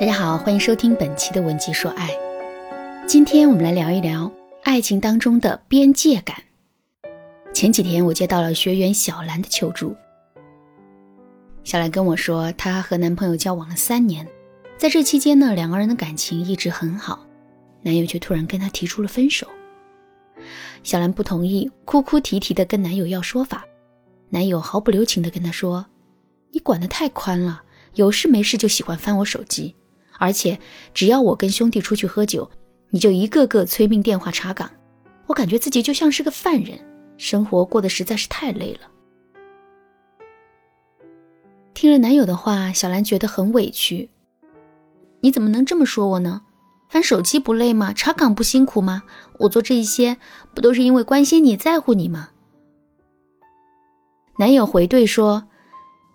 大家好，欢迎收听本期的《文姬说爱》。今天我们来聊一聊爱情当中的边界感。前几天我接到了学员小兰的求助。小兰跟我说，她和男朋友交往了三年，在这期间呢，两个人的感情一直很好，男友却突然跟她提出了分手。小兰不同意，哭哭啼啼的跟男友要说法。男友毫不留情的跟她说：“你管得太宽了，有事没事就喜欢翻我手机。”而且，只要我跟兄弟出去喝酒，你就一个个催命电话查岗，我感觉自己就像是个犯人，生活过得实在是太累了。听了男友的话，小兰觉得很委屈。你怎么能这么说我呢？翻手机不累吗？查岗不辛苦吗？我做这些不都是因为关心你在乎你吗？男友回怼说：“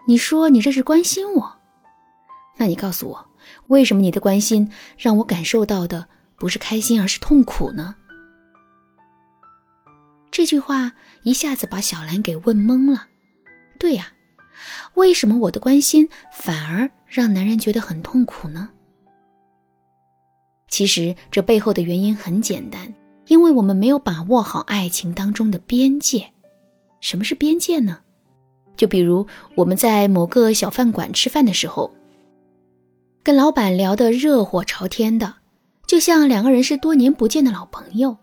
你说你这是关心我，那你告诉我。”为什么你的关心让我感受到的不是开心，而是痛苦呢？这句话一下子把小兰给问懵了。对呀，为什么我的关心反而让男人觉得很痛苦呢？其实这背后的原因很简单，因为我们没有把握好爱情当中的边界。什么是边界呢？就比如我们在某个小饭馆吃饭的时候。跟老板聊得热火朝天的，就像两个人是多年不见的老朋友。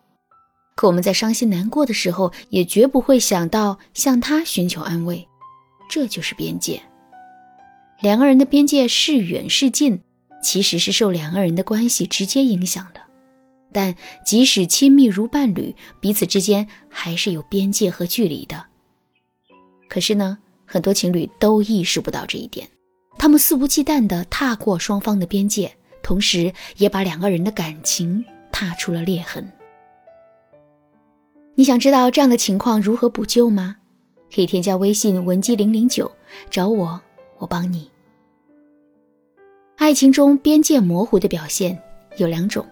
可我们在伤心难过的时候，也绝不会想到向他寻求安慰。这就是边界。两个人的边界是远是近，其实是受两个人的关系直接影响的。但即使亲密如伴侣，彼此之间还是有边界和距离的。可是呢，很多情侣都意识不到这一点。他们肆无忌惮地踏过双方的边界，同时也把两个人的感情踏出了裂痕。你想知道这样的情况如何补救吗？可以添加微信文姬零零九，找我，我帮你。爱情中边界模糊的表现有两种，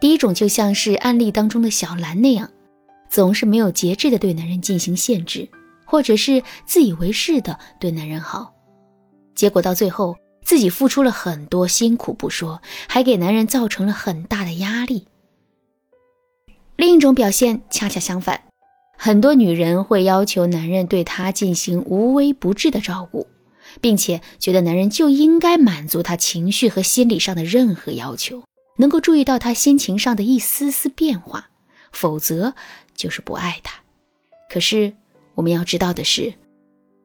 第一种就像是案例当中的小兰那样，总是没有节制的对男人进行限制，或者是自以为是的对男人好。结果到最后，自己付出了很多辛苦不说，还给男人造成了很大的压力。另一种表现恰恰相反，很多女人会要求男人对她进行无微不至的照顾，并且觉得男人就应该满足她情绪和心理上的任何要求，能够注意到她心情上的一丝丝变化，否则就是不爱她。可是我们要知道的是，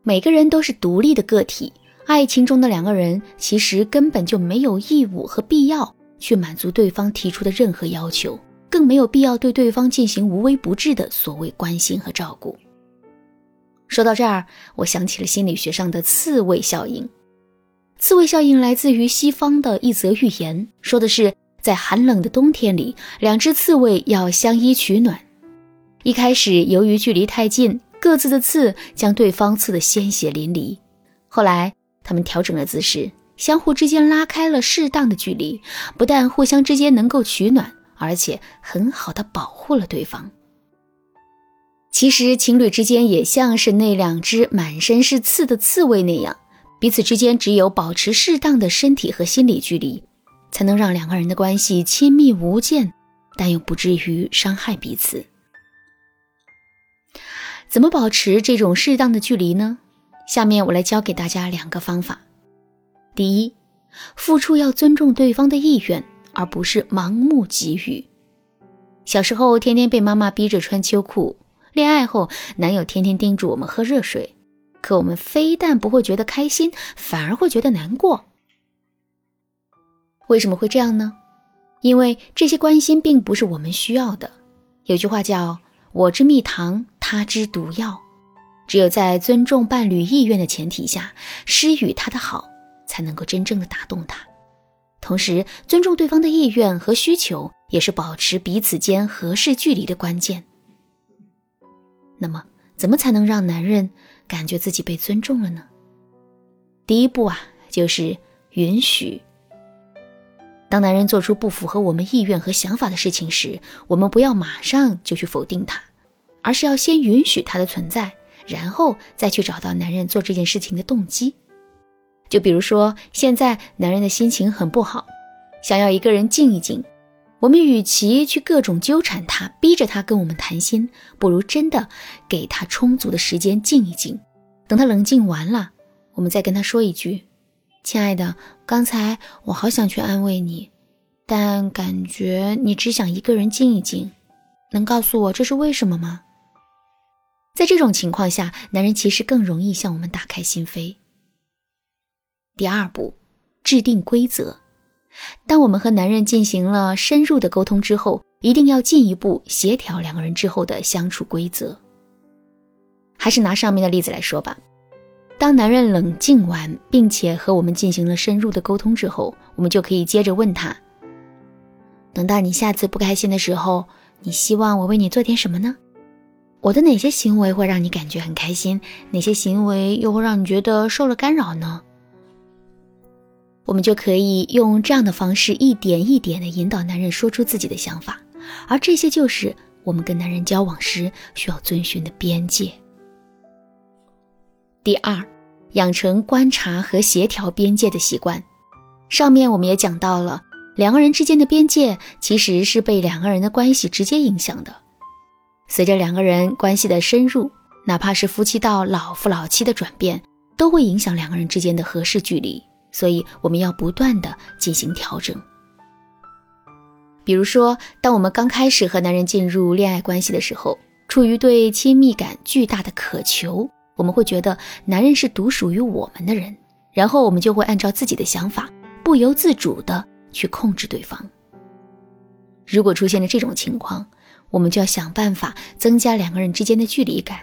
每个人都是独立的个体。爱情中的两个人其实根本就没有义务和必要去满足对方提出的任何要求，更没有必要对对方进行无微不至的所谓关心和照顾。说到这儿，我想起了心理学上的刺猬效应。刺猬效应来自于西方的一则寓言，说的是在寒冷的冬天里，两只刺猬要相依取暖。一开始，由于距离太近，各自的刺将对方刺得鲜血淋漓。后来，他们调整了姿势，相互之间拉开了适当的距离，不但互相之间能够取暖，而且很好的保护了对方。其实情侣之间也像是那两只满身是刺的刺猬那样，彼此之间只有保持适当的身体和心理距离，才能让两个人的关系亲密无间，但又不至于伤害彼此。怎么保持这种适当的距离呢？下面我来教给大家两个方法。第一，付出要尊重对方的意愿，而不是盲目给予。小时候天天被妈妈逼着穿秋裤，恋爱后男友天天叮嘱我们喝热水，可我们非但不会觉得开心，反而会觉得难过。为什么会这样呢？因为这些关心并不是我们需要的。有句话叫“我之蜜糖，他之毒药”。只有在尊重伴侣意愿的前提下，施予他的好，才能够真正的打动他。同时，尊重对方的意愿和需求，也是保持彼此间合适距离的关键。那么，怎么才能让男人感觉自己被尊重了呢？第一步啊，就是允许。当男人做出不符合我们意愿和想法的事情时，我们不要马上就去否定他，而是要先允许他的存在。然后再去找到男人做这件事情的动机，就比如说，现在男人的心情很不好，想要一个人静一静。我们与其去各种纠缠他，逼着他跟我们谈心，不如真的给他充足的时间静一静。等他冷静完了，我们再跟他说一句：“亲爱的，刚才我好想去安慰你，但感觉你只想一个人静一静。能告诉我这是为什么吗？”在这种情况下，男人其实更容易向我们打开心扉。第二步，制定规则。当我们和男人进行了深入的沟通之后，一定要进一步协调两个人之后的相处规则。还是拿上面的例子来说吧。当男人冷静完，并且和我们进行了深入的沟通之后，我们就可以接着问他：等到你下次不开心的时候，你希望我为你做点什么呢？我的哪些行为会让你感觉很开心？哪些行为又会让你觉得受了干扰呢？我们就可以用这样的方式，一点一点的引导男人说出自己的想法，而这些就是我们跟男人交往时需要遵循的边界。第二，养成观察和协调边界的习惯。上面我们也讲到了，两个人之间的边界其实是被两个人的关系直接影响的。随着两个人关系的深入，哪怕是夫妻到老夫老妻的转变，都会影响两个人之间的合适距离。所以我们要不断的进行调整。比如说，当我们刚开始和男人进入恋爱关系的时候，出于对亲密感巨大的渴求，我们会觉得男人是独属于我们的人，然后我们就会按照自己的想法，不由自主的去控制对方。如果出现了这种情况，我们就要想办法增加两个人之间的距离感。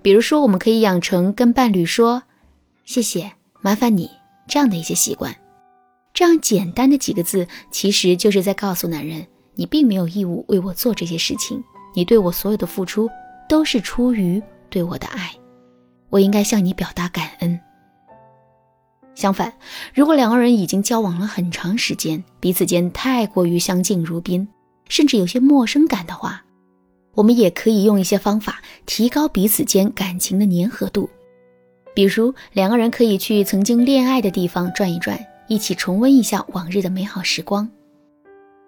比如说，我们可以养成跟伴侣说“谢谢”。麻烦你这样的一些习惯，这样简单的几个字，其实就是在告诉男人，你并没有义务为我做这些事情，你对我所有的付出都是出于对我的爱，我应该向你表达感恩。相反，如果两个人已经交往了很长时间，彼此间太过于相敬如宾，甚至有些陌生感的话，我们也可以用一些方法提高彼此间感情的粘合度。比如，两个人可以去曾经恋爱的地方转一转，一起重温一下往日的美好时光。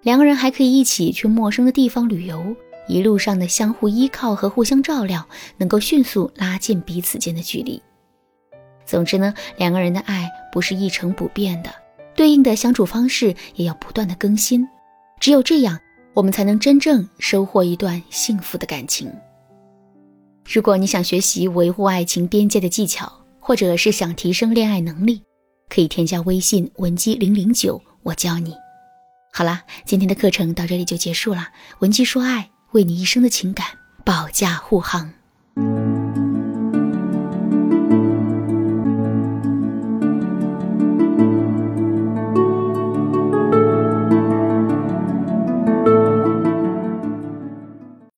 两个人还可以一起去陌生的地方旅游，一路上的相互依靠和互相照料，能够迅速拉近彼此间的距离。总之呢，两个人的爱不是一成不变的，对应的相处方式也要不断的更新。只有这样，我们才能真正收获一段幸福的感情。如果你想学习维护爱情边界的技巧，或者是想提升恋爱能力，可以添加微信文姬零零九，我教你。好啦，今天的课程到这里就结束了。文姬说爱，为你一生的情感保驾护航。